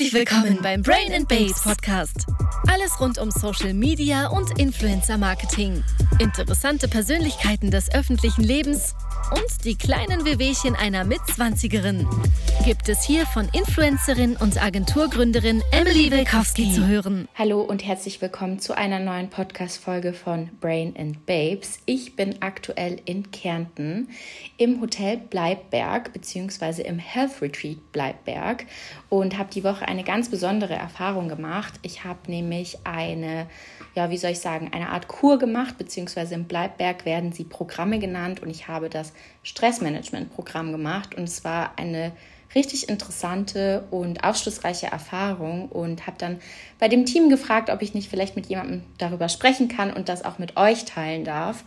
Herzlich willkommen beim Brain and Babes Podcast. Alles rund um Social Media und Influencer Marketing. Interessante Persönlichkeiten des öffentlichen Lebens und die kleinen Wehwehchen einer Mitzwanzigerin gibt es hier von Influencerin und Agenturgründerin Emily Wilkowski zu hören. Hallo und herzlich willkommen zu einer neuen Podcast-Folge von Brain and Babes. Ich bin aktuell in Kärnten im Hotel Bleibberg bzw. im Health Retreat Bleibberg und habe die Woche eine ganz besondere Erfahrung gemacht. Ich habe nämlich eine ja, wie soll ich sagen, eine Art Kur gemacht, beziehungsweise im Bleibberg werden sie Programme genannt und ich habe das Stressmanagement-Programm gemacht und es war eine richtig interessante und aufschlussreiche Erfahrung und habe dann bei dem Team gefragt, ob ich nicht vielleicht mit jemandem darüber sprechen kann und das auch mit euch teilen darf.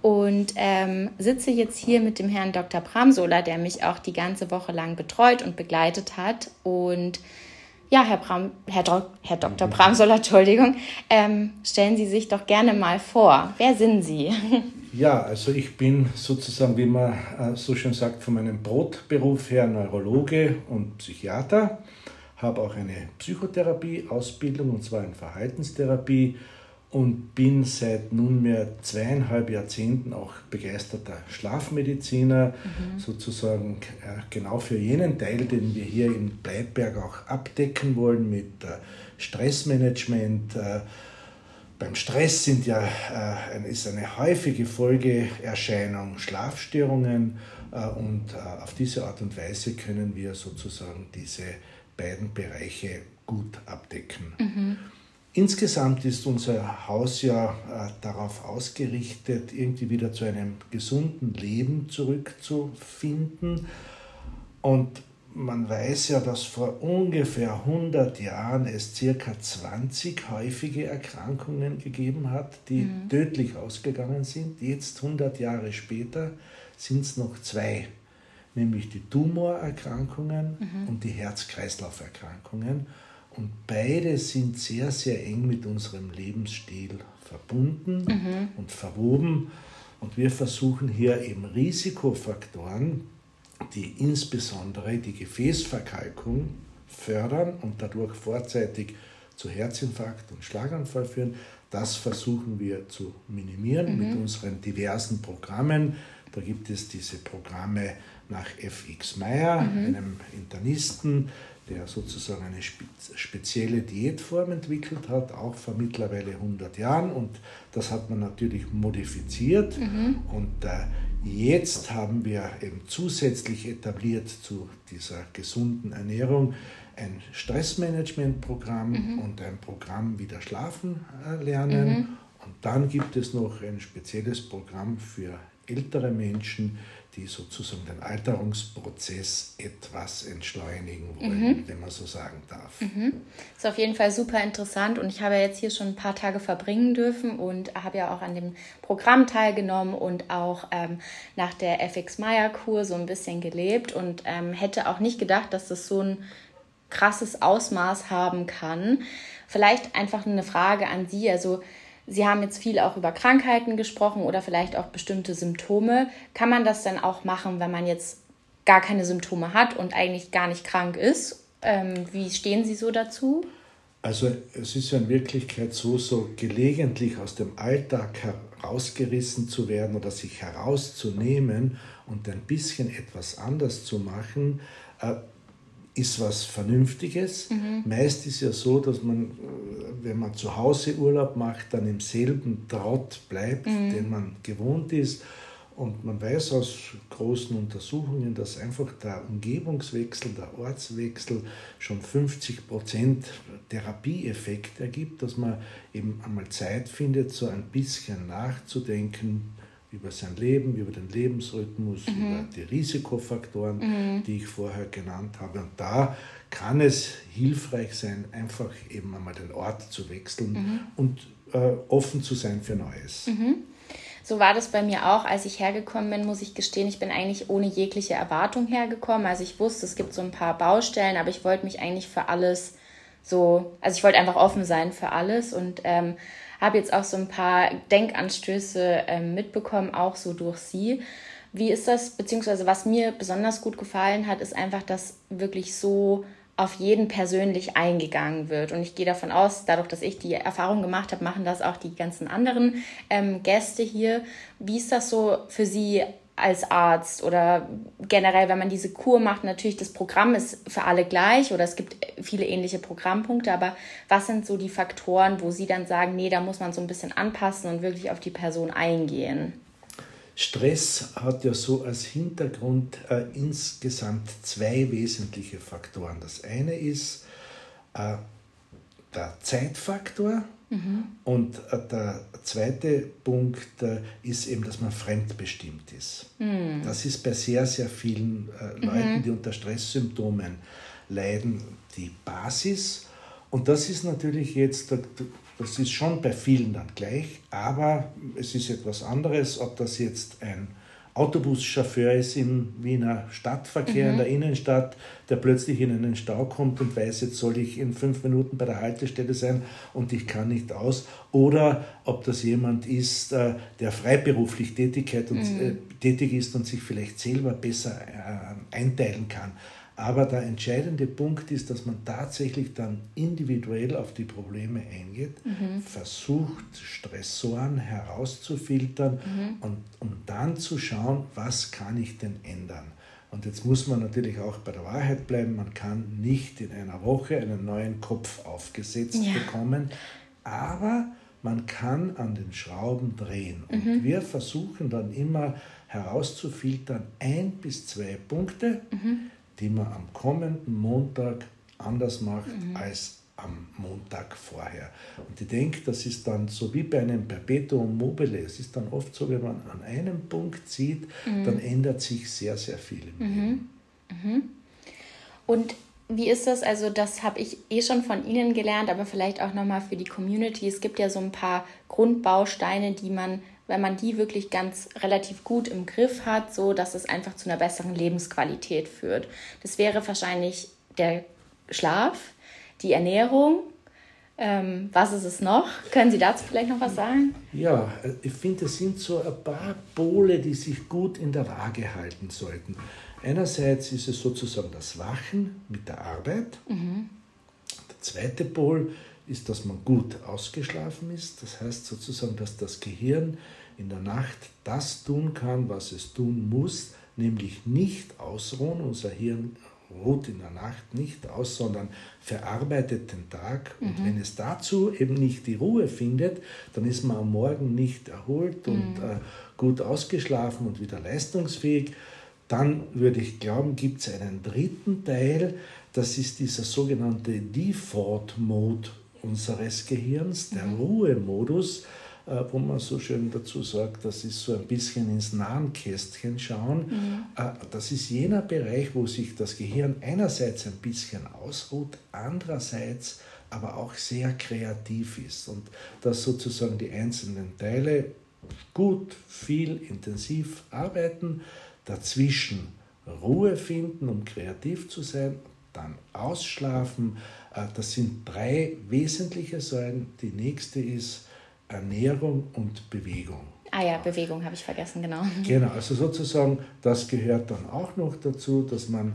Und ähm, sitze jetzt hier mit dem Herrn Dr. Bramsola, der mich auch die ganze Woche lang betreut und begleitet hat. Und ja, Herr, Bram, Herr, Do Herr Dr. Bramsola, Entschuldigung, ähm, stellen Sie sich doch gerne mal vor. Wer sind Sie? Ja, also ich bin sozusagen, wie man äh, so schön sagt, von meinem Brotberuf her Neurologe und Psychiater, habe auch eine Psychotherapie-Ausbildung und zwar in Verhaltenstherapie und bin seit nunmehr zweieinhalb Jahrzehnten auch begeisterter Schlafmediziner, mhm. sozusagen äh, genau für jenen Teil, den wir hier in Bleibberg auch abdecken wollen mit äh, Stressmanagement. Äh, beim Stress sind ja, ist eine häufige Folgeerscheinung Schlafstörungen und auf diese Art und Weise können wir sozusagen diese beiden Bereiche gut abdecken. Mhm. Insgesamt ist unser Haus ja äh, darauf ausgerichtet, irgendwie wieder zu einem gesunden Leben zurückzufinden. Und man weiß ja, dass vor ungefähr 100 Jahren es circa 20 häufige Erkrankungen gegeben hat, die mhm. tödlich ausgegangen sind. Jetzt, 100 Jahre später, sind es noch zwei, nämlich die Tumorerkrankungen mhm. und die Herz-Kreislauf-Erkrankungen. Und beide sind sehr, sehr eng mit unserem Lebensstil verbunden mhm. und verwoben. Und wir versuchen hier eben Risikofaktoren, die insbesondere die Gefäßverkalkung fördern und dadurch vorzeitig zu Herzinfarkt und Schlaganfall führen, das versuchen wir zu minimieren mhm. mit unseren diversen Programmen. Da gibt es diese Programme nach FX Meyer, mhm. einem Internisten, der sozusagen eine spezielle Diätform entwickelt hat, auch vor mittlerweile 100 Jahren. Und das hat man natürlich modifiziert. Mhm. Und äh, jetzt haben wir eben zusätzlich etabliert zu dieser gesunden Ernährung ein Stressmanagementprogramm mhm. und ein Programm wieder schlafen äh, lernen. Mhm. Und dann gibt es noch ein spezielles Programm für ältere Menschen, die sozusagen den Alterungsprozess etwas entschleunigen wollen, mhm. wenn man so sagen darf. Mhm. Ist auf jeden Fall super interessant und ich habe jetzt hier schon ein paar Tage verbringen dürfen und habe ja auch an dem Programm teilgenommen und auch ähm, nach der FX Meyer Kur so ein bisschen gelebt und ähm, hätte auch nicht gedacht, dass das so ein krasses Ausmaß haben kann. Vielleicht einfach eine Frage an Sie, also Sie haben jetzt viel auch über Krankheiten gesprochen oder vielleicht auch bestimmte Symptome. Kann man das dann auch machen, wenn man jetzt gar keine Symptome hat und eigentlich gar nicht krank ist? Ähm, wie stehen Sie so dazu? Also es ist ja in Wirklichkeit so, so gelegentlich aus dem Alltag herausgerissen zu werden oder sich herauszunehmen und ein bisschen etwas anders zu machen, äh, ist was Vernünftiges. Mhm. Meist ist ja so, dass man, äh, wenn man zu Hause Urlaub macht, dann im selben Trott bleibt, mhm. den man gewohnt ist. Und man weiß aus großen Untersuchungen, dass einfach der Umgebungswechsel, der Ortswechsel schon 50 Prozent Therapieeffekt ergibt, dass man eben einmal Zeit findet, so ein bisschen nachzudenken, über sein Leben, über den Lebensrhythmus, mhm. über die Risikofaktoren, mhm. die ich vorher genannt habe. Und da kann es hilfreich sein, einfach eben einmal den Ort zu wechseln mhm. und äh, offen zu sein für Neues. Mhm. So war das bei mir auch, als ich hergekommen bin, muss ich gestehen, ich bin eigentlich ohne jegliche Erwartung hergekommen. Also ich wusste, es gibt so ein paar Baustellen, aber ich wollte mich eigentlich für alles so, also ich wollte einfach offen sein für alles und ähm, habe jetzt auch so ein paar Denkanstöße äh, mitbekommen, auch so durch sie. Wie ist das, beziehungsweise was mir besonders gut gefallen hat, ist einfach, dass wirklich so auf jeden persönlich eingegangen wird. Und ich gehe davon aus, dadurch, dass ich die Erfahrung gemacht habe, machen das auch die ganzen anderen ähm, Gäste hier. Wie ist das so für Sie als Arzt oder generell, wenn man diese Kur macht, natürlich das Programm ist für alle gleich oder es gibt viele ähnliche Programmpunkte, aber was sind so die Faktoren, wo Sie dann sagen, nee, da muss man so ein bisschen anpassen und wirklich auf die Person eingehen? Stress hat ja so als Hintergrund äh, insgesamt zwei wesentliche Faktoren. Das eine ist äh, der Zeitfaktor mhm. und äh, der zweite Punkt äh, ist eben, dass man fremdbestimmt ist. Mhm. Das ist bei sehr, sehr vielen äh, Leuten, mhm. die unter Stresssymptomen leiden, die Basis. Und das ist natürlich jetzt das ist schon bei vielen dann gleich, aber es ist etwas anderes, ob das jetzt ein Autobuschauffeur ist im Wiener Stadtverkehr, mhm. in der Innenstadt, der plötzlich in einen Stau kommt und weiß, jetzt soll ich in fünf Minuten bei der Haltestelle sein und ich kann nicht aus. Oder ob das jemand ist, äh, der freiberuflich Tätigkeit und, mhm. Äh, tätig ist und sich vielleicht selber besser äh, einteilen kann. Aber der entscheidende Punkt ist, dass man tatsächlich dann individuell auf die Probleme eingeht, mhm. versucht, Stressoren herauszufiltern mhm. und um dann zu schauen, was kann ich denn ändern. Und jetzt muss man natürlich auch bei der Wahrheit bleiben, man kann nicht in einer Woche einen neuen Kopf aufgesetzt ja. bekommen, aber man kann an den Schrauben drehen. Und mhm. wir versuchen dann immer herauszufiltern, ein bis zwei Punkte, mhm die man am kommenden Montag anders macht mhm. als am Montag vorher. Und ich denke, das ist dann so wie bei einem Perpetuum mobile. Es ist dann oft so, wenn man an einem Punkt sieht, mhm. dann ändert sich sehr, sehr viel im mhm. Leben. Mhm. Und wie ist das? Also, das habe ich eh schon von Ihnen gelernt, aber vielleicht auch nochmal für die Community. Es gibt ja so ein paar Grundbausteine, die man wenn man die wirklich ganz relativ gut im Griff hat, so dass es einfach zu einer besseren Lebensqualität führt. Das wäre wahrscheinlich der Schlaf, die Ernährung. Ähm, was ist es noch? Können Sie dazu vielleicht noch was sagen? Ja, ich finde, es sind so ein paar Pole, die sich gut in der Waage halten sollten. Einerseits ist es sozusagen das Wachen mit der Arbeit. Mhm. Der zweite Pol ist, dass man gut ausgeschlafen ist. Das heißt sozusagen, dass das Gehirn in der Nacht das tun kann, was es tun muss, nämlich nicht ausruhen. Unser Hirn ruht in der Nacht nicht aus, sondern verarbeitet den Tag. Und mhm. wenn es dazu eben nicht die Ruhe findet, dann ist man am Morgen nicht erholt mhm. und äh, gut ausgeschlafen und wieder leistungsfähig. Dann würde ich glauben, gibt es einen dritten Teil, das ist dieser sogenannte Default Mode unseres Gehirns, der mhm. Ruhemodus äh, wo man so schön dazu sagt, das ist so ein bisschen ins Nahenkästchen schauen. Mhm. Äh, das ist jener Bereich, wo sich das Gehirn einerseits ein bisschen ausruht, andererseits aber auch sehr kreativ ist und dass sozusagen die einzelnen Teile gut, viel, intensiv arbeiten, dazwischen Ruhe finden, um kreativ zu sein, dann ausschlafen. Äh, das sind drei wesentliche Säulen. Die nächste ist Ernährung und Bewegung. Ah ja, Bewegung habe ich vergessen, genau. Genau, also sozusagen, das gehört dann auch noch dazu, dass man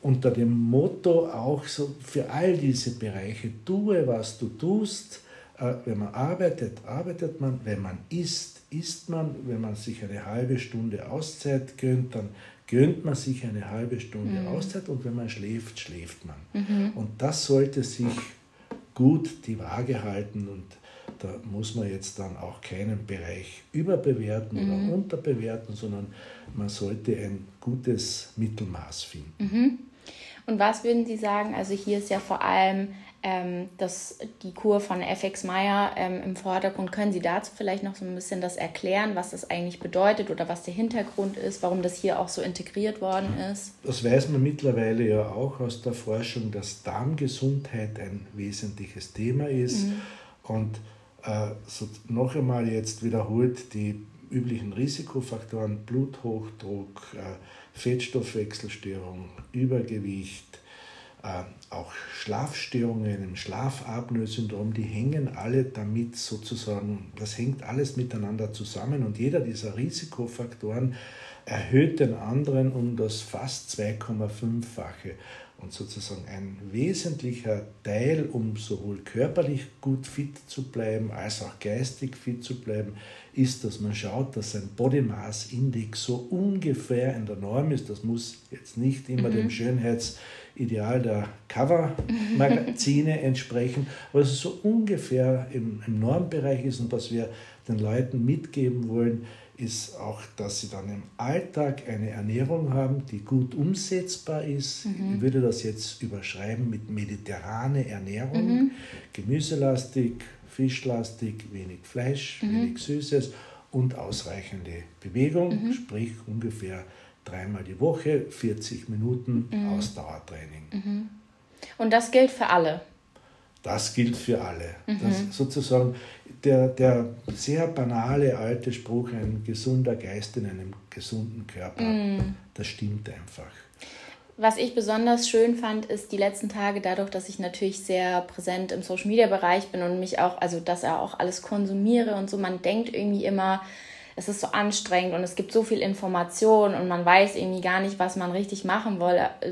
unter dem Motto auch so für all diese Bereiche, tue, was du tust, äh, wenn man arbeitet, arbeitet man, wenn man isst, isst man, wenn man sich eine halbe Stunde Auszeit gönnt, dann gönnt man sich eine halbe Stunde mhm. Auszeit und wenn man schläft, schläft man. Mhm. Und das sollte sich gut die Waage halten und da muss man jetzt dann auch keinen Bereich überbewerten mhm. oder unterbewerten, sondern man sollte ein gutes Mittelmaß finden. Mhm. Und was würden Sie sagen? Also hier ist ja vor allem ähm, das, die Kur von FX Meyer ähm, im Vordergrund. Können Sie dazu vielleicht noch so ein bisschen das erklären, was das eigentlich bedeutet oder was der Hintergrund ist, warum das hier auch so integriert worden ist? Das weiß man mittlerweile ja auch aus der Forschung, dass Darmgesundheit ein wesentliches Thema ist. Mhm. Und so noch einmal jetzt wiederholt die üblichen Risikofaktoren Bluthochdruck, äh, Fettstoffwechselstörung, Übergewicht, äh, auch Schlafstörungen, im Schlafapnoe-Syndrom, die hängen alle damit sozusagen, das hängt alles miteinander zusammen und jeder dieser Risikofaktoren erhöht den anderen um das fast 2,5-fache. Und sozusagen ein wesentlicher Teil, um sowohl körperlich gut fit zu bleiben, als auch geistig fit zu bleiben, ist, dass man schaut, dass ein Body Mass Index so ungefähr in der Norm ist. Das muss jetzt nicht immer mhm. dem Schönheitsideal der Cover-Magazine entsprechen, aber dass es so ungefähr im, im Normbereich ist und was wir den Leuten mitgeben wollen, ist auch, dass sie dann im Alltag eine Ernährung haben, die gut umsetzbar ist. Mhm. Ich würde das jetzt überschreiben mit mediterrane Ernährung, mhm. gemüselastig, fischlastig, wenig Fleisch, mhm. wenig Süßes und ausreichende Bewegung, mhm. sprich ungefähr dreimal die Woche, 40 Minuten mhm. Ausdauertraining. Mhm. Und das gilt für alle? Das gilt für alle. Das sozusagen der, der sehr banale alte Spruch, ein gesunder Geist in einem gesunden Körper, mm. das stimmt einfach. Was ich besonders schön fand, ist die letzten Tage dadurch, dass ich natürlich sehr präsent im Social Media Bereich bin und mich auch, also dass er auch alles konsumiere und so. Man denkt irgendwie immer, es ist so anstrengend und es gibt so viel Information und man weiß irgendwie gar nicht, was man richtig machen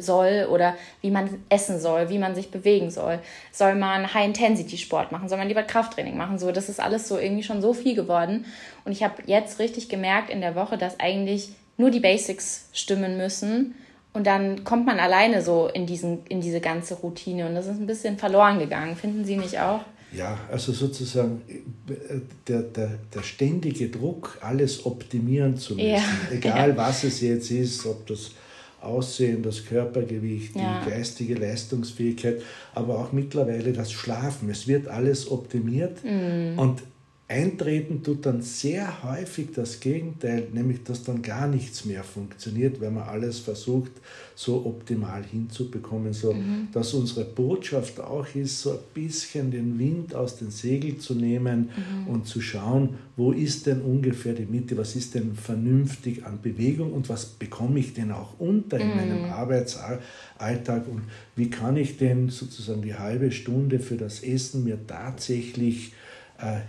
soll oder wie man essen soll, wie man sich bewegen soll. Soll man High-Intensity-Sport machen? Soll man lieber Krafttraining machen? So, das ist alles so irgendwie schon so viel geworden. Und ich habe jetzt richtig gemerkt in der Woche, dass eigentlich nur die Basics stimmen müssen. Und dann kommt man alleine so in, diesen, in diese ganze Routine. Und das ist ein bisschen verloren gegangen. Finden Sie nicht auch? Ja, also sozusagen der, der, der ständige Druck, alles optimieren zu müssen, ja. egal ja. was es jetzt ist, ob das Aussehen, das Körpergewicht, ja. die geistige Leistungsfähigkeit, aber auch mittlerweile das Schlafen. Es wird alles optimiert mhm. und Eintreten tut dann sehr häufig das Gegenteil, nämlich dass dann gar nichts mehr funktioniert, weil man alles versucht, so optimal hinzubekommen, so mhm. dass unsere Botschaft auch ist, so ein bisschen den Wind aus den Segeln zu nehmen mhm. und zu schauen, wo ist denn ungefähr die Mitte, was ist denn vernünftig an Bewegung und was bekomme ich denn auch unter in mhm. meinem Arbeitsalltag und wie kann ich denn sozusagen die halbe Stunde für das Essen mir tatsächlich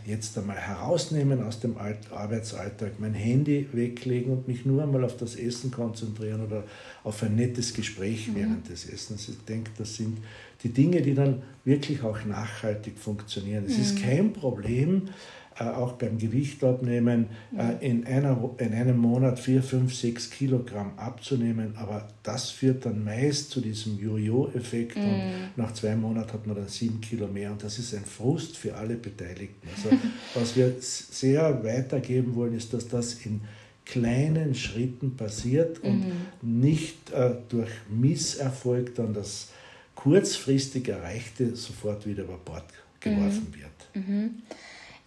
jetzt einmal herausnehmen aus dem Arbeitsalltag, mein Handy weglegen und mich nur einmal auf das Essen konzentrieren oder auf ein nettes Gespräch mhm. während des Essens. Ich denke, das sind die Dinge, die dann wirklich auch nachhaltig funktionieren. Es mhm. ist kein Problem, äh, auch beim Gewicht abnehmen, äh, in, einer, in einem Monat 4, 5, 6 Kilogramm abzunehmen. Aber das führt dann meist zu diesem Jojo-Effekt mm. und nach zwei Monaten hat man dann 7 Kilo mehr und das ist ein Frust für alle Beteiligten. Also was wir sehr weitergeben wollen, ist, dass das in kleinen Schritten passiert und mm. nicht äh, durch Misserfolg dann das kurzfristig Erreichte sofort wieder über Bord geworfen mm. wird. -hmm.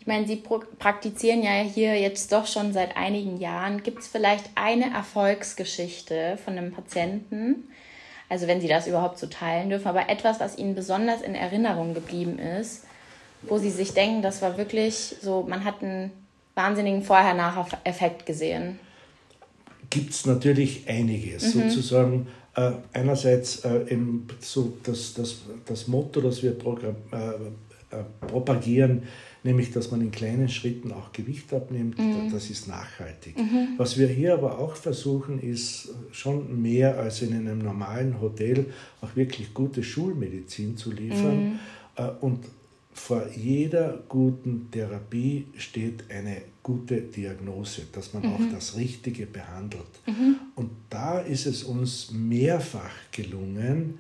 Ich meine, Sie praktizieren ja hier jetzt doch schon seit einigen Jahren. Gibt es vielleicht eine Erfolgsgeschichte von einem Patienten, also wenn Sie das überhaupt so teilen dürfen, aber etwas, was Ihnen besonders in Erinnerung geblieben ist, wo Sie sich denken, das war wirklich so, man hat einen wahnsinnigen Vorher-Nachher-Effekt gesehen? Gibt es natürlich einiges. Mhm. Sozusagen äh, einerseits äh, im, so das, das, das Motto, das wir äh propagieren, nämlich dass man in kleinen Schritten auch Gewicht abnimmt. Mhm. Das ist nachhaltig. Mhm. Was wir hier aber auch versuchen, ist schon mehr als in einem normalen Hotel auch wirklich gute Schulmedizin zu liefern. Mhm. Äh, und vor jeder guten Therapie steht eine gute Diagnose, dass man mhm. auch das Richtige behandelt. Mhm. Und da ist es uns mehrfach gelungen,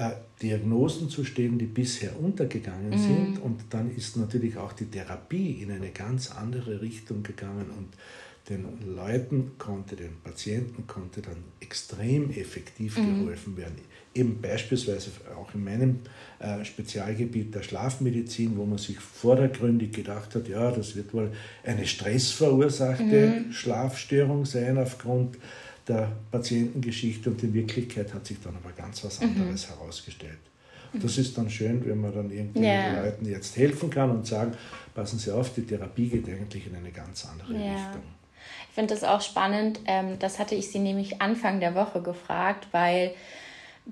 äh, Diagnosen zu stellen, die bisher untergegangen mhm. sind. Und dann ist natürlich auch die Therapie in eine ganz andere Richtung gegangen und den Leuten konnte, den Patienten konnte dann extrem effektiv mhm. geholfen werden. Eben beispielsweise auch in meinem äh, Spezialgebiet der Schlafmedizin, wo man sich vordergründig gedacht hat, ja, das wird wohl eine stressverursachte mhm. Schlafstörung sein aufgrund der Patientengeschichte und in Wirklichkeit hat sich dann aber ganz was mhm. anderes mhm. herausgestellt. Das ist dann schön, wenn man dann irgendwie ja. den Leuten jetzt helfen kann und sagen, passen Sie auf, die Therapie geht eigentlich in eine ganz andere ja. Richtung. Ich finde das auch spannend. Ähm, das hatte ich Sie nämlich Anfang der Woche gefragt, weil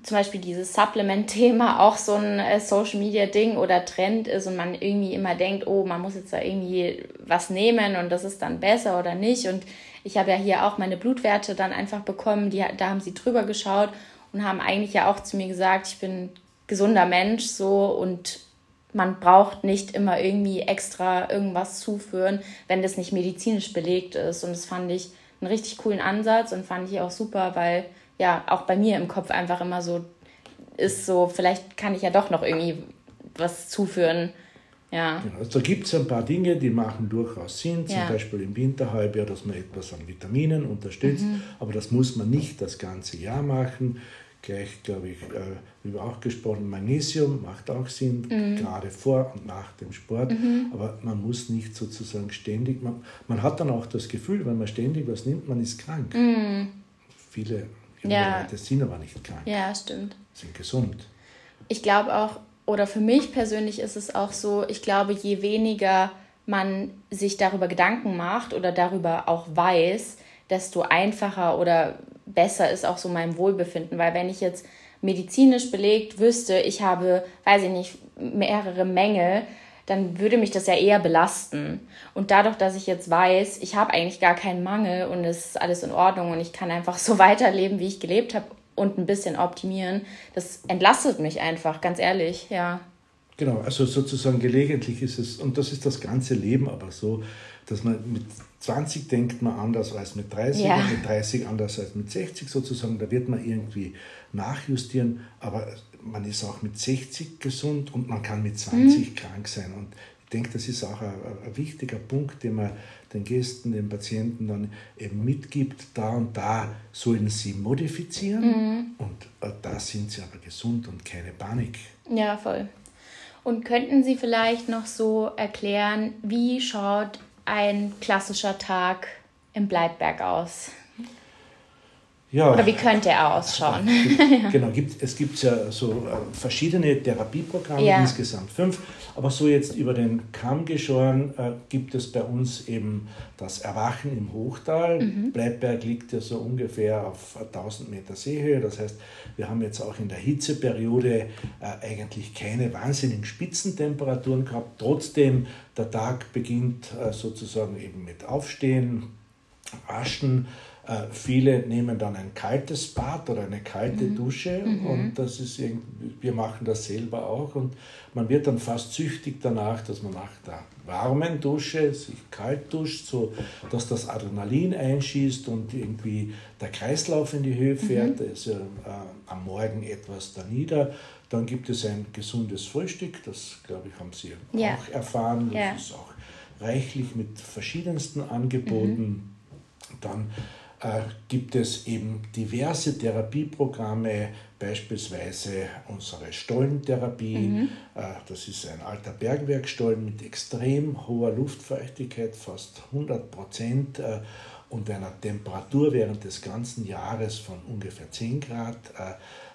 zum Beispiel dieses Supplement-Thema auch so ein äh, Social-Media-Ding oder Trend ist und man irgendwie immer denkt, oh, man muss jetzt da irgendwie was nehmen und das ist dann besser oder nicht. Und ich habe ja hier auch meine Blutwerte dann einfach bekommen, die, da haben sie drüber geschaut und haben eigentlich ja auch zu mir gesagt, ich bin gesunder Mensch so und man braucht nicht immer irgendwie extra irgendwas zuführen, wenn das nicht medizinisch belegt ist. Und das fand ich einen richtig coolen Ansatz und fand ich auch super, weil ja auch bei mir im Kopf einfach immer so ist so, vielleicht kann ich ja doch noch irgendwie was zuführen. Ja. Genau. Also da gibt es ein paar Dinge, die machen durchaus Sinn, zum ja. Beispiel im Winterhalbjahr, dass man etwas an Vitaminen unterstützt, mhm. aber das muss man nicht das ganze Jahr machen. Gleich, glaube ich, äh, wie wir auch gesprochen, Magnesium macht auch Sinn, mhm. gerade vor und nach dem Sport, mhm. aber man muss nicht sozusagen ständig, man, man hat dann auch das Gefühl, wenn man ständig was nimmt, man ist krank. Mhm. Viele ja. Leute sind aber nicht krank. Ja, stimmt. Sind gesund. Ich glaube auch, oder für mich persönlich ist es auch so, ich glaube, je weniger man sich darüber Gedanken macht oder darüber auch weiß, desto einfacher oder besser ist auch so mein Wohlbefinden. Weil wenn ich jetzt medizinisch belegt wüsste, ich habe, weiß ich nicht, mehrere Mängel, dann würde mich das ja eher belasten. Und dadurch, dass ich jetzt weiß, ich habe eigentlich gar keinen Mangel und es ist alles in Ordnung und ich kann einfach so weiterleben, wie ich gelebt habe und ein bisschen optimieren, das entlastet mich einfach, ganz ehrlich, ja. Genau, also sozusagen gelegentlich ist es, und das ist das ganze Leben aber so, dass man mit 20 denkt man anders als mit 30 ja. und mit 30 anders als mit 60 sozusagen. Da wird man irgendwie nachjustieren, aber man ist auch mit 60 gesund und man kann mit 20 mhm. krank sein. Und ich denke, das ist auch ein, ein, wichtiger Punkt, den man den Gästen, den Patienten dann eben mitgibt. Da und da sollen sie modifizieren mhm. und äh, da sind sie aber gesund und keine Panik. Ja, voll. Und könnten Sie vielleicht noch so erklären, wie schaut ein klassischer Tag im Bleibberg aus? Ja, Oder wie könnte er ausschauen? Gibt, genau, gibt, es gibt ja so äh, verschiedene Therapieprogramme, ja. insgesamt fünf. Aber so jetzt über den Kamm geschoren äh, gibt es bei uns eben das Erwachen im Hochtal. Mhm. Bleibberg liegt ja so ungefähr auf 1000 Meter Seehöhe. Das heißt, wir haben jetzt auch in der Hitzeperiode äh, eigentlich keine wahnsinnigen Spitzentemperaturen gehabt. Trotzdem, der Tag beginnt äh, sozusagen eben mit Aufstehen, Waschen viele nehmen dann ein kaltes Bad oder eine kalte mhm. Dusche mhm. und das ist wir machen das selber auch und man wird dann fast süchtig danach, dass man nach der warmen Dusche sich kalt duscht, so dass das Adrenalin einschießt und irgendwie der Kreislauf in die Höhe mhm. fährt. Mhm. ist ja äh, am Morgen etwas da nieder. Dann gibt es ein gesundes Frühstück, das glaube ich haben Sie ja. auch erfahren. Das ja. ist auch reichlich mit verschiedensten Angeboten. Mhm. Dann äh, gibt es eben diverse Therapieprogramme, beispielsweise unsere Stollentherapie. Mhm. Äh, das ist ein alter Bergwerkstollen mit extrem hoher Luftfeuchtigkeit, fast 100 Prozent äh, und einer Temperatur während des ganzen Jahres von ungefähr 10 Grad.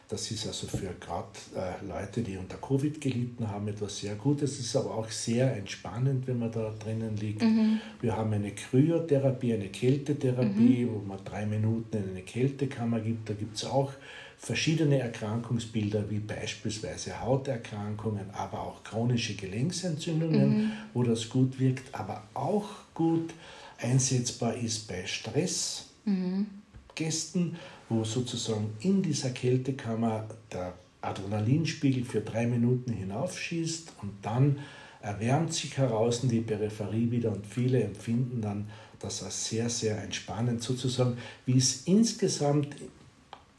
Das ist also für gerade äh, Leute, die unter Covid gelitten haben, etwas sehr Gutes. Es ist aber auch sehr entspannend, wenn man da drinnen liegt. Mhm. Wir haben eine Kryotherapie, eine Kältetherapie, mhm. wo man drei Minuten in eine Kältekammer gibt. Da gibt es auch verschiedene Erkrankungsbilder, wie beispielsweise Hauterkrankungen, aber auch chronische Gelenksentzündungen, mhm. wo das gut wirkt, aber auch gut einsetzbar ist bei Stressgästen wo sozusagen in dieser Kältekammer der Adrenalinspiegel für drei Minuten hinaufschießt und dann erwärmt sich heraus in die Peripherie wieder und viele empfinden dann das als sehr, sehr entspannend sozusagen, wie es insgesamt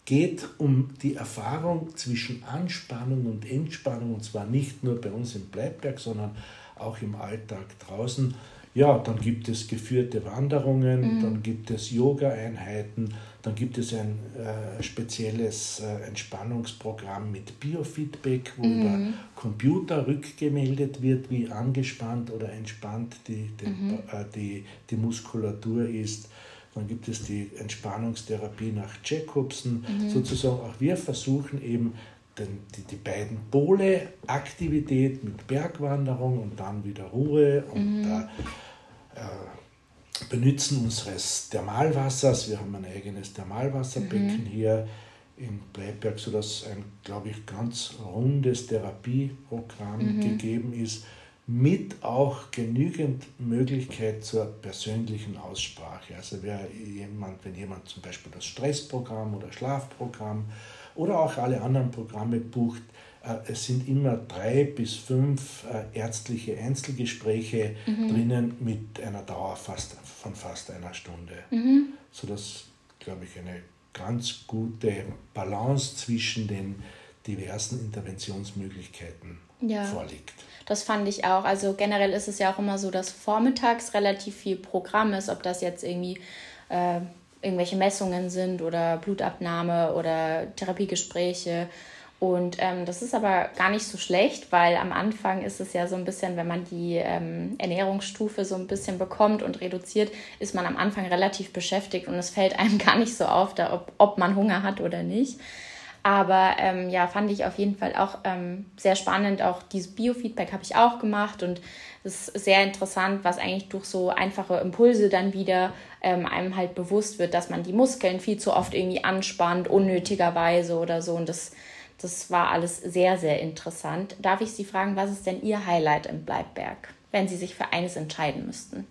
geht um die Erfahrung zwischen Anspannung und Entspannung und zwar nicht nur bei uns im Bleibberg, sondern auch im Alltag draußen. Ja, dann gibt es geführte Wanderungen, mhm. dann gibt es Yoga-Einheiten, dann gibt es ein äh, spezielles äh, Entspannungsprogramm mit Biofeedback, wo mhm. über Computer rückgemeldet wird, wie angespannt oder entspannt die, die, mhm. äh, die, die Muskulatur ist. Dann gibt es die Entspannungstherapie nach Jacobsen. Mhm. Sozusagen auch wir versuchen eben den, die, die beiden Pole, Aktivität mit Bergwanderung und dann wieder Ruhe und mhm. äh, Benutzen unseres Thermalwassers. Wir haben ein eigenes Thermalwasserbecken mhm. hier in Bleiberg, sodass ein, glaube ich, ganz rundes Therapieprogramm mhm. gegeben ist, mit auch genügend Möglichkeit zur persönlichen Aussprache. Also wer jemand, wenn jemand zum Beispiel das Stressprogramm oder Schlafprogramm oder auch alle anderen Programme bucht, äh, es sind immer drei bis fünf äh, ärztliche Einzelgespräche mhm. drinnen mit einer Dauer fast, von fast einer Stunde, mhm. sodass, glaube ich, eine ganz gute Balance zwischen den diversen Interventionsmöglichkeiten ja. vorliegt. Das fand ich auch. Also generell ist es ja auch immer so, dass vormittags relativ viel Programm ist, ob das jetzt irgendwie äh, irgendwelche Messungen sind oder Blutabnahme oder Therapiegespräche. Und ähm, das ist aber gar nicht so schlecht, weil am Anfang ist es ja so ein bisschen, wenn man die ähm, Ernährungsstufe so ein bisschen bekommt und reduziert, ist man am Anfang relativ beschäftigt und es fällt einem gar nicht so auf, da, ob, ob man Hunger hat oder nicht. Aber ähm, ja, fand ich auf jeden Fall auch ähm, sehr spannend. Auch dieses Biofeedback habe ich auch gemacht und es ist sehr interessant, was eigentlich durch so einfache Impulse dann wieder ähm, einem halt bewusst wird, dass man die Muskeln viel zu oft irgendwie anspannt, unnötigerweise oder so. Und das, das war alles sehr, sehr interessant. Darf ich Sie fragen, was ist denn Ihr Highlight im Bleibberg, wenn Sie sich für eines entscheiden müssten?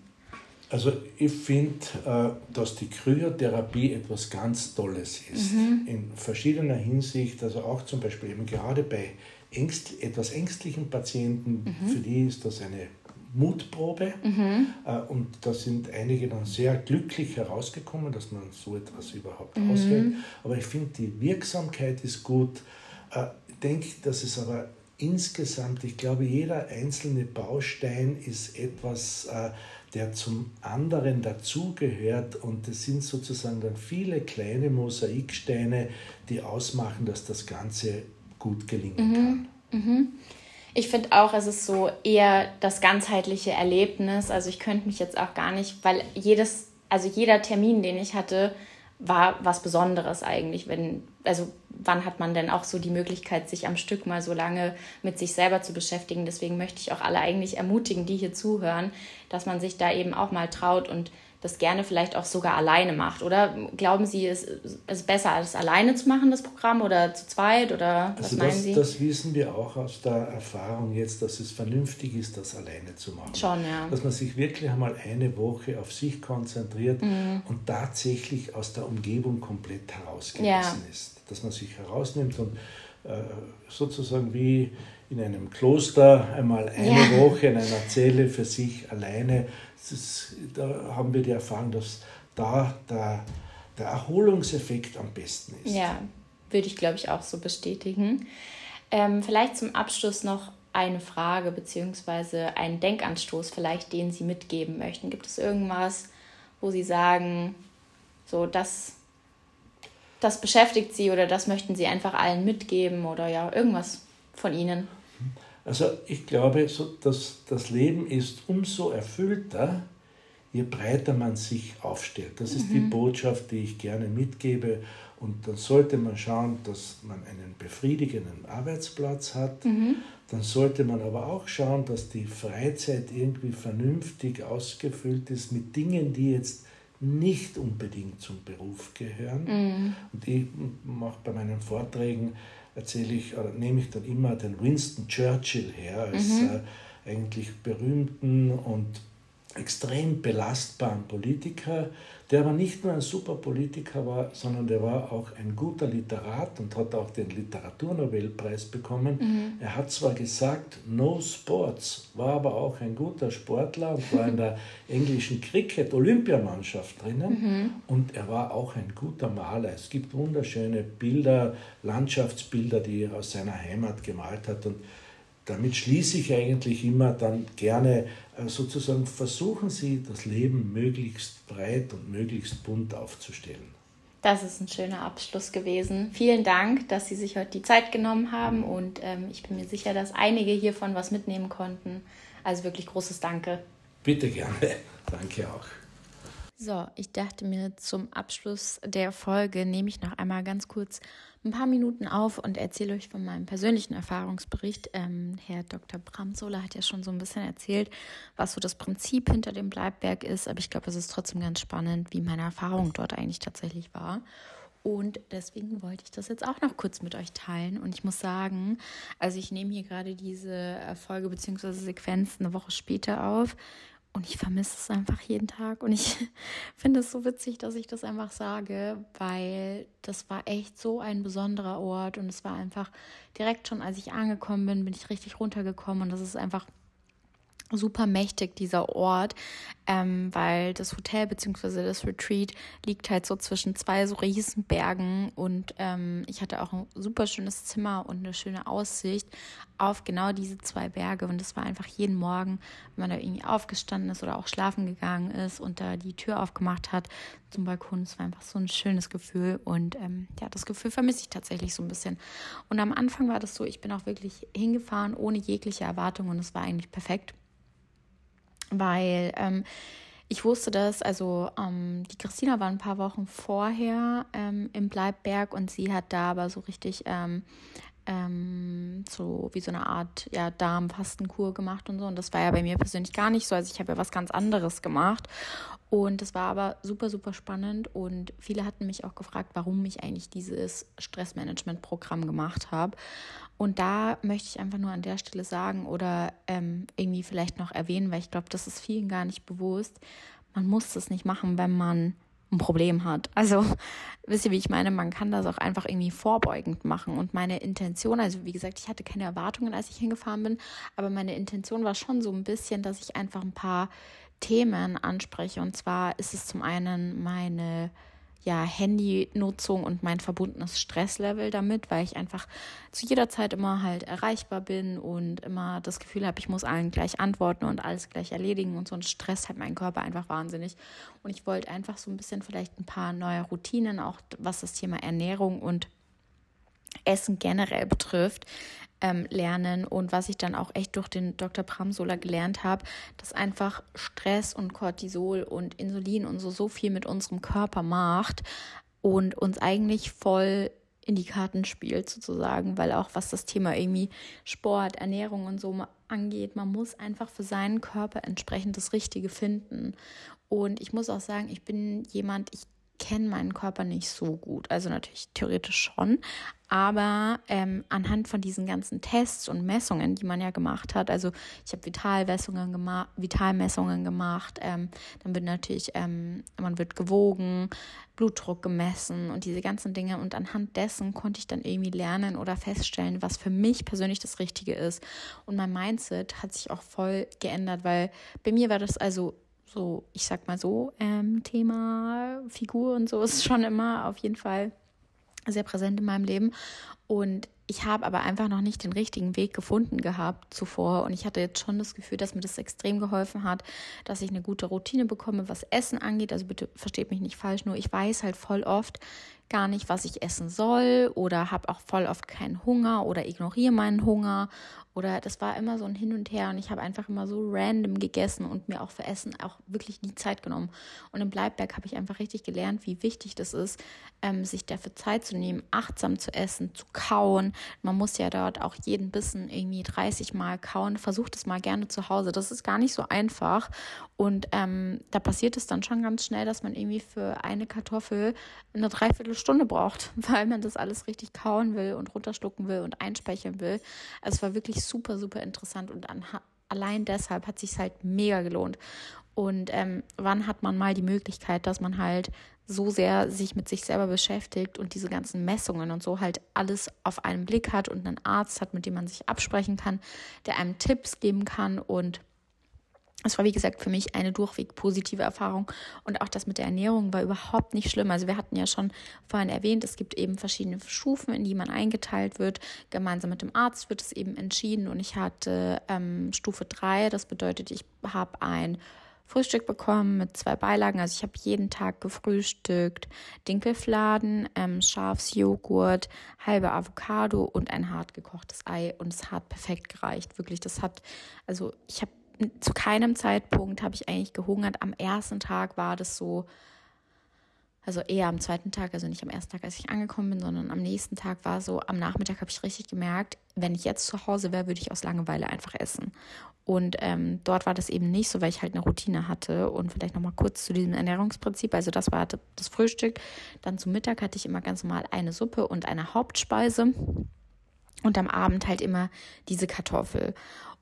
Also ich finde, äh, dass die Kryotherapie etwas ganz Tolles ist. Mhm. In verschiedener Hinsicht, also auch zum Beispiel eben gerade bei Ängst, etwas ängstlichen Patienten, mhm. für die ist das eine Mutprobe. Mhm. Äh, und da sind einige dann sehr glücklich herausgekommen, dass man so etwas überhaupt mhm. aushält. Aber ich finde, die Wirksamkeit ist gut. Äh, ich denke, dass es aber insgesamt, ich glaube, jeder einzelne Baustein ist etwas, der zum anderen dazugehört und es sind sozusagen dann viele kleine Mosaiksteine, die ausmachen, dass das Ganze gut gelingen mhm. kann. Mhm. Ich finde auch, es ist so eher das ganzheitliche Erlebnis. Also ich könnte mich jetzt auch gar nicht, weil jedes, also jeder Termin, den ich hatte, war was Besonderes eigentlich, wenn, also wann hat man denn auch so die Möglichkeit, sich am Stück mal so lange mit sich selber zu beschäftigen. Deswegen möchte ich auch alle eigentlich ermutigen, die hier zuhören, dass man sich da eben auch mal traut und das gerne vielleicht auch sogar alleine macht. Oder glauben Sie, es ist besser, das alleine zu machen, das Programm, oder zu zweit? Oder was also meinen das, Sie? Das wissen wir auch aus der Erfahrung jetzt, dass es vernünftig ist, das alleine zu machen. Schon, ja. Dass man sich wirklich einmal eine Woche auf sich konzentriert mhm. und tatsächlich aus der Umgebung komplett herausgerissen ja. ist. Dass man sich herausnimmt und sozusagen wie in einem Kloster einmal eine ja. Woche in einer Zelle für sich alleine ist, da haben wir die Erfahrung, dass da der, der Erholungseffekt am besten ist. Ja, würde ich, glaube ich, auch so bestätigen. Ähm, vielleicht zum Abschluss noch eine Frage bzw. einen Denkanstoß, vielleicht den Sie mitgeben möchten. Gibt es irgendwas, wo Sie sagen, so das, das beschäftigt Sie oder das möchten Sie einfach allen mitgeben oder ja, irgendwas von Ihnen? Also ich glaube, so, dass das Leben ist umso erfüllter, je breiter man sich aufstellt. Das ist mhm. die Botschaft, die ich gerne mitgebe. Und dann sollte man schauen, dass man einen befriedigenden Arbeitsplatz hat. Mhm. Dann sollte man aber auch schauen, dass die Freizeit irgendwie vernünftig ausgefüllt ist mit Dingen, die jetzt nicht unbedingt zum Beruf gehören. Mhm. Und ich mache bei meinen Vorträgen erzähle ich oder nehme ich dann immer den Winston Churchill her als mhm. äh, eigentlich berühmten und extrem belastbaren Politiker, der aber nicht nur ein super Politiker war, sondern der war auch ein guter Literat und hat auch den Literaturnobelpreis bekommen. Mhm. Er hat zwar gesagt, no sports, war aber auch ein guter Sportler und war in der englischen Cricket-Olympiamannschaft drinnen mhm. und er war auch ein guter Maler. Es gibt wunderschöne Bilder, Landschaftsbilder, die er aus seiner Heimat gemalt hat und damit schließe ich eigentlich immer dann gerne äh, sozusagen, versuchen Sie das Leben möglichst breit und möglichst bunt aufzustellen. Das ist ein schöner Abschluss gewesen. Vielen Dank, dass Sie sich heute die Zeit genommen haben und ähm, ich bin mir sicher, dass einige hiervon was mitnehmen konnten. Also wirklich großes Danke. Bitte gerne. Danke auch. So, ich dachte mir, zum Abschluss der Folge nehme ich noch einmal ganz kurz ein paar Minuten auf und erzähle euch von meinem persönlichen Erfahrungsbericht. Ähm, Herr Dr. Bramsola hat ja schon so ein bisschen erzählt, was so das Prinzip hinter dem Bleibberg ist, aber ich glaube, es ist trotzdem ganz spannend, wie meine Erfahrung dort eigentlich tatsächlich war. Und deswegen wollte ich das jetzt auch noch kurz mit euch teilen. Und ich muss sagen, also ich nehme hier gerade diese Folge bzw. Sequenz eine Woche später auf. Und ich vermisse es einfach jeden Tag. Und ich finde es so witzig, dass ich das einfach sage, weil das war echt so ein besonderer Ort. Und es war einfach direkt schon, als ich angekommen bin, bin ich richtig runtergekommen. Und das ist einfach super mächtig, dieser Ort, ähm, weil das Hotel beziehungsweise das Retreat liegt halt so zwischen zwei so riesen Bergen und ähm, ich hatte auch ein super schönes Zimmer und eine schöne Aussicht auf genau diese zwei Berge. Und das war einfach jeden Morgen, wenn man da irgendwie aufgestanden ist oder auch schlafen gegangen ist und da die Tür aufgemacht hat zum Balkon, es war einfach so ein schönes Gefühl und ähm, ja, das Gefühl vermisse ich tatsächlich so ein bisschen. Und am Anfang war das so, ich bin auch wirklich hingefahren ohne jegliche Erwartung und es war eigentlich perfekt weil ähm, ich wusste das, also ähm, die Christina war ein paar Wochen vorher ähm, im Bleibberg und sie hat da aber so richtig ähm, ähm, so wie so eine Art ja, Darmfastenkur gemacht und so. Und das war ja bei mir persönlich gar nicht so. Also ich habe ja was ganz anderes gemacht. Und das war aber super, super spannend. Und viele hatten mich auch gefragt, warum ich eigentlich dieses Stressmanagement-Programm gemacht habe. Und da möchte ich einfach nur an der Stelle sagen oder ähm, irgendwie vielleicht noch erwähnen, weil ich glaube, das ist vielen gar nicht bewusst. Man muss das nicht machen, wenn man ein Problem hat. Also wisst ihr, wie ich meine? Man kann das auch einfach irgendwie vorbeugend machen. Und meine Intention, also wie gesagt, ich hatte keine Erwartungen, als ich hingefahren bin, aber meine Intention war schon so ein bisschen, dass ich einfach ein paar Themen anspreche. Und zwar ist es zum einen meine ja, Handynutzung und mein verbundenes Stresslevel damit, weil ich einfach zu jeder Zeit immer halt erreichbar bin und immer das Gefühl habe, ich muss allen gleich antworten und alles gleich erledigen und so ein Stress hat meinen Körper einfach wahnsinnig. Und ich wollte einfach so ein bisschen vielleicht ein paar neue Routinen, auch was das Thema Ernährung und Essen generell betrifft, ähm, lernen und was ich dann auch echt durch den Dr. Pramsola gelernt habe, dass einfach Stress und Cortisol und Insulin und so so viel mit unserem Körper macht und uns eigentlich voll in die Karten spielt sozusagen, weil auch was das Thema irgendwie Sport, Ernährung und so angeht, man muss einfach für seinen Körper entsprechend das Richtige finden. Und ich muss auch sagen, ich bin jemand, ich kenne meinen Körper nicht so gut. Also natürlich theoretisch schon, aber ähm, anhand von diesen ganzen Tests und Messungen, die man ja gemacht hat, also ich habe Vitalmessungen gemacht, Vitalmessungen gemacht, ähm, dann wird natürlich, ähm, man wird gewogen, Blutdruck gemessen und diese ganzen Dinge und anhand dessen konnte ich dann irgendwie lernen oder feststellen, was für mich persönlich das Richtige ist. Und mein Mindset hat sich auch voll geändert, weil bei mir war das also so, ich sag mal so, ähm, Thema Figur und so ist schon immer auf jeden Fall sehr präsent in meinem Leben. Und ich habe aber einfach noch nicht den richtigen Weg gefunden gehabt zuvor. Und ich hatte jetzt schon das Gefühl, dass mir das extrem geholfen hat, dass ich eine gute Routine bekomme, was Essen angeht. Also bitte versteht mich nicht falsch, nur ich weiß halt voll oft, gar nicht, was ich essen soll oder habe auch voll oft keinen Hunger oder ignoriere meinen Hunger oder das war immer so ein Hin und Her und ich habe einfach immer so random gegessen und mir auch für Essen auch wirklich nie Zeit genommen. Und im Bleibberg habe ich einfach richtig gelernt, wie wichtig das ist, ähm, sich dafür Zeit zu nehmen, achtsam zu essen, zu kauen. Man muss ja dort auch jeden Bissen irgendwie 30 Mal kauen. Versucht es mal gerne zu Hause. Das ist gar nicht so einfach. Und ähm, da passiert es dann schon ganz schnell, dass man irgendwie für eine Kartoffel eine Dreiviertelstunde braucht, weil man das alles richtig kauen will und runterschlucken will und einspeichern will. Also es war wirklich super, super interessant und allein deshalb hat sich halt mega gelohnt. Und ähm, wann hat man mal die Möglichkeit, dass man halt so sehr sich mit sich selber beschäftigt und diese ganzen Messungen und so halt alles auf einen Blick hat und einen Arzt hat, mit dem man sich absprechen kann, der einem Tipps geben kann und es war, wie gesagt, für mich eine durchweg positive Erfahrung. Und auch das mit der Ernährung war überhaupt nicht schlimm. Also wir hatten ja schon vorhin erwähnt, es gibt eben verschiedene Stufen, in die man eingeteilt wird. Gemeinsam mit dem Arzt wird es eben entschieden. Und ich hatte ähm, Stufe drei. Das bedeutet, ich habe ein Frühstück bekommen mit zwei Beilagen. Also ich habe jeden Tag gefrühstückt. Dinkelfladen, ähm, Schafsjoghurt, halbe Avocado und ein hart gekochtes Ei. Und es hat perfekt gereicht. Wirklich, das hat, also ich habe zu keinem Zeitpunkt habe ich eigentlich gehungert. Am ersten Tag war das so, Also eher am zweiten Tag, also nicht am ersten Tag, als ich angekommen bin, sondern am nächsten Tag war so, am Nachmittag habe ich richtig gemerkt, wenn ich jetzt zu Hause wäre, würde ich aus Langeweile einfach essen. Und ähm, dort war das eben nicht so, weil ich halt eine Routine hatte. Und vielleicht nochmal kurz zu diesem Ernährungsprinzip. Also das war das Frühstück. Dann zum Mittag hatte ich immer ganz normal eine Suppe und eine Hauptspeise. Und am Abend halt immer diese Kartoffel.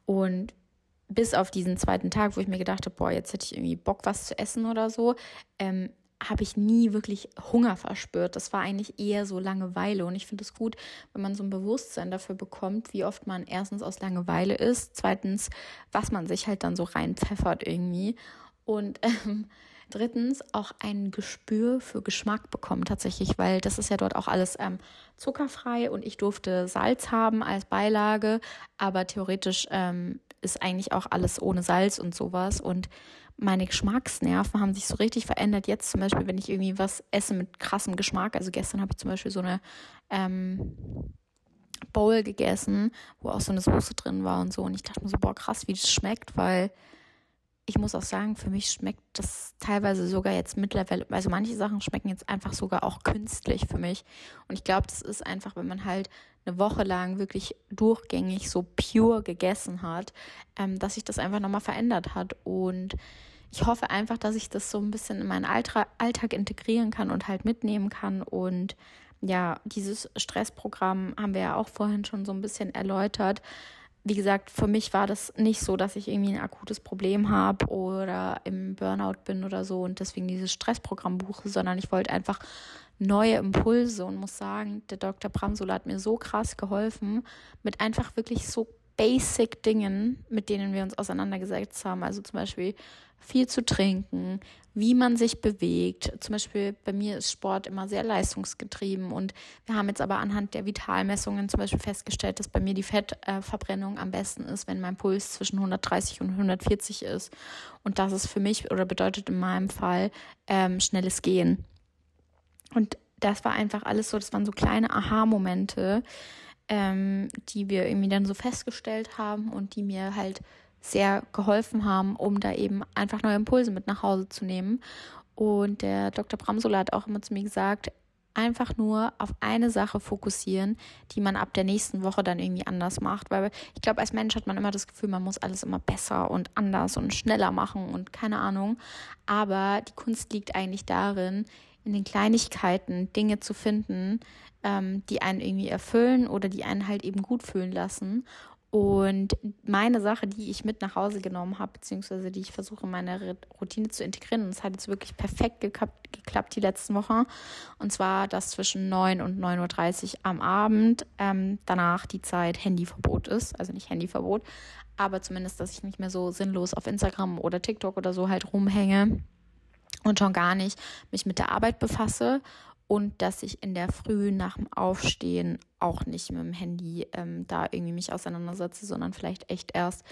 Und bis auf diesen zweiten Tag, wo ich mir gedacht habe, boah, jetzt hätte ich irgendwie Bock, was zu essen oder so, ähm, habe ich nie wirklich Hunger verspürt. Das war eigentlich eher so Langeweile. Und ich finde es gut, wenn man so ein Bewusstsein dafür bekommt, wie oft man erstens aus Langeweile ist, zweitens, was man sich halt dann so reinpfeffert irgendwie. Und ähm, drittens auch ein Gespür für Geschmack bekommen tatsächlich, weil das ist ja dort auch alles ähm, zuckerfrei und ich durfte Salz haben als Beilage, aber theoretisch ähm, ist eigentlich auch alles ohne Salz und sowas. Und meine Geschmacksnerven haben sich so richtig verändert. Jetzt zum Beispiel, wenn ich irgendwie was esse mit krassem Geschmack. Also gestern habe ich zum Beispiel so eine ähm, Bowl gegessen, wo auch so eine Soße drin war und so. Und ich dachte mir so, boah, krass, wie das schmeckt, weil ich muss auch sagen, für mich schmeckt das teilweise sogar jetzt mittlerweile, also manche Sachen schmecken jetzt einfach sogar auch künstlich für mich. Und ich glaube, das ist einfach, wenn man halt eine Woche lang wirklich durchgängig so pure gegessen hat, ähm, dass sich das einfach nochmal verändert hat. Und ich hoffe einfach, dass ich das so ein bisschen in meinen Alltag integrieren kann und halt mitnehmen kann. Und ja, dieses Stressprogramm haben wir ja auch vorhin schon so ein bisschen erläutert wie gesagt, für mich war das nicht so, dass ich irgendwie ein akutes Problem habe oder im Burnout bin oder so und deswegen dieses Stressprogramm buche, sondern ich wollte einfach neue Impulse und muss sagen, der Dr. Bramsula hat mir so krass geholfen mit einfach wirklich so basic Dingen, mit denen wir uns auseinandergesetzt haben. Also zum Beispiel viel zu trinken, wie man sich bewegt. Zum Beispiel bei mir ist Sport immer sehr leistungsgetrieben und wir haben jetzt aber anhand der Vitalmessungen zum Beispiel festgestellt, dass bei mir die Fettverbrennung am besten ist, wenn mein Puls zwischen 130 und 140 ist. Und das ist für mich oder bedeutet in meinem Fall ähm, schnelles Gehen. Und das war einfach alles so, das waren so kleine Aha-Momente, ähm, die wir irgendwie dann so festgestellt haben und die mir halt sehr geholfen haben, um da eben einfach neue Impulse mit nach Hause zu nehmen. Und der Dr. Bramsola hat auch immer zu mir gesagt, einfach nur auf eine Sache fokussieren, die man ab der nächsten Woche dann irgendwie anders macht. Weil ich glaube, als Mensch hat man immer das Gefühl, man muss alles immer besser und anders und schneller machen und keine Ahnung. Aber die Kunst liegt eigentlich darin, in den Kleinigkeiten Dinge zu finden, ähm, die einen irgendwie erfüllen oder die einen halt eben gut fühlen lassen. Und meine Sache, die ich mit nach Hause genommen habe, beziehungsweise die ich versuche, in meine Routine zu integrieren, und es hat jetzt wirklich perfekt geklappt, geklappt die letzten Wochen, und zwar das zwischen 9 und 9.30 Uhr am Abend, ähm, danach die Zeit Handyverbot ist, also nicht Handyverbot, aber zumindest, dass ich nicht mehr so sinnlos auf Instagram oder TikTok oder so halt rumhänge und schon gar nicht mich mit der Arbeit befasse und dass ich in der Früh nach dem Aufstehen auch nicht mit dem Handy ähm, da irgendwie mich auseinandersetze, sondern vielleicht echt erst,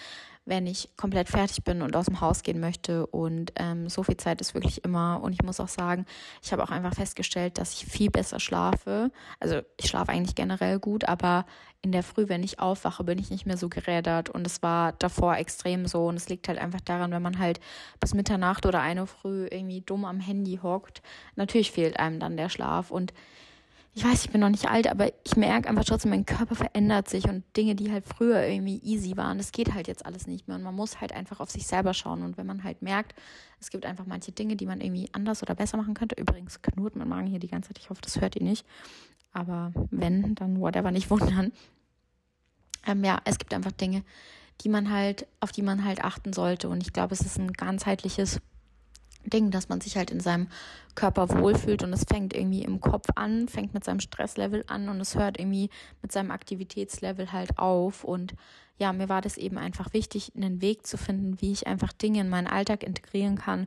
wenn ich komplett fertig bin und aus dem Haus gehen möchte. Und ähm, so viel Zeit ist wirklich immer. Und ich muss auch sagen, ich habe auch einfach festgestellt, dass ich viel besser schlafe. Also ich schlafe eigentlich generell gut, aber in der Früh, wenn ich aufwache, bin ich nicht mehr so gerädert. Und es war davor extrem so. Und es liegt halt einfach daran, wenn man halt bis Mitternacht oder eine Früh irgendwie dumm am Handy hockt. Natürlich fehlt einem dann der Schlaf. Und ich weiß, ich bin noch nicht alt, aber ich merke einfach trotzdem, mein Körper verändert sich und Dinge, die halt früher irgendwie easy waren, das geht halt jetzt alles nicht mehr. Und man muss halt einfach auf sich selber schauen. Und wenn man halt merkt, es gibt einfach manche Dinge, die man irgendwie anders oder besser machen könnte. Übrigens knurrt mein Magen hier die ganze Zeit, ich hoffe, das hört ihr nicht, aber wenn, dann whatever, nicht wundern. Ähm, ja, es gibt einfach Dinge, die man halt, auf die man halt achten sollte. Und ich glaube, es ist ein ganzheitliches Ding, dass man sich halt in seinem Körper wohlfühlt und es fängt irgendwie im Kopf an, fängt mit seinem Stresslevel an und es hört irgendwie mit seinem Aktivitätslevel halt auf. Und ja, mir war das eben einfach wichtig, einen Weg zu finden, wie ich einfach Dinge in meinen Alltag integrieren kann,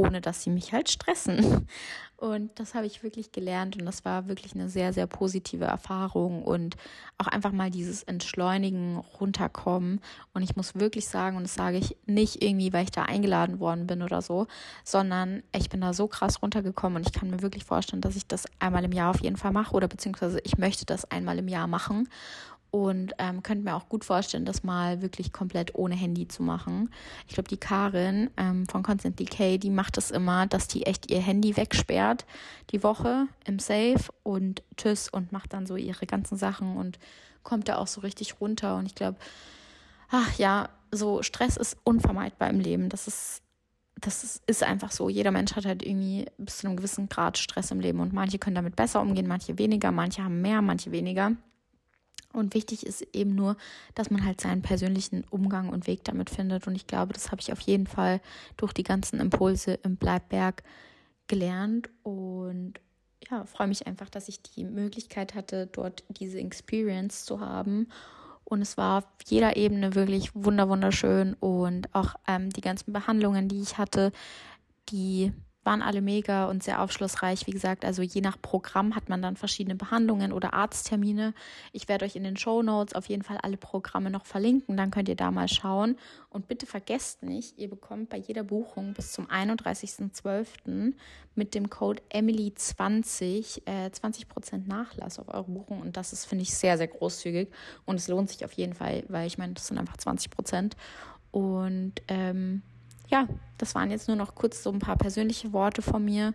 ohne dass sie mich halt stressen. Und das habe ich wirklich gelernt und das war wirklich eine sehr, sehr positive Erfahrung und auch einfach mal dieses Entschleunigen, runterkommen. Und ich muss wirklich sagen, und das sage ich nicht irgendwie, weil ich da eingeladen worden bin oder so, sondern ich bin da so krass runtergekommen und ich kann mir wirklich vorstellen, dass ich das einmal im Jahr auf jeden Fall mache oder beziehungsweise ich möchte das einmal im Jahr machen und ähm, könnte mir auch gut vorstellen, das mal wirklich komplett ohne Handy zu machen. Ich glaube, die Karin ähm, von Constant Decay, die macht das immer, dass die echt ihr Handy wegsperrt die Woche im Safe und tschüss und macht dann so ihre ganzen Sachen und kommt da auch so richtig runter. Und ich glaube, ach ja, so Stress ist unvermeidbar im Leben. Das ist das ist, ist einfach so. Jeder Mensch hat halt irgendwie bis zu einem gewissen Grad Stress im Leben und manche können damit besser umgehen, manche weniger, manche haben mehr, manche weniger. Und wichtig ist eben nur, dass man halt seinen persönlichen Umgang und Weg damit findet. Und ich glaube, das habe ich auf jeden Fall durch die ganzen Impulse im Bleibberg gelernt. Und ja, freue mich einfach, dass ich die Möglichkeit hatte, dort diese Experience zu haben. Und es war auf jeder Ebene wirklich wunderschön. Und auch ähm, die ganzen Behandlungen, die ich hatte, die waren alle mega und sehr aufschlussreich. Wie gesagt, also je nach Programm hat man dann verschiedene Behandlungen oder Arzttermine. Ich werde euch in den Show Notes auf jeden Fall alle Programme noch verlinken. Dann könnt ihr da mal schauen. Und bitte vergesst nicht, ihr bekommt bei jeder Buchung bis zum 31.12. mit dem Code Emily20 äh, 20% Nachlass auf eure Buchung. Und das ist, finde ich, sehr, sehr großzügig. Und es lohnt sich auf jeden Fall, weil ich meine, das sind einfach 20%. Und ähm, ja, das waren jetzt nur noch kurz so ein paar persönliche Worte von mir.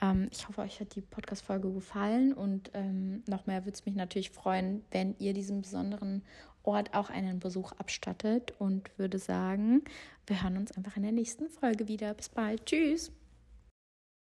Ähm, ich hoffe, euch hat die Podcast-Folge gefallen und ähm, noch mehr würde es mich natürlich freuen, wenn ihr diesem besonderen Ort auch einen Besuch abstattet und würde sagen, wir hören uns einfach in der nächsten Folge wieder. Bis bald. Tschüss.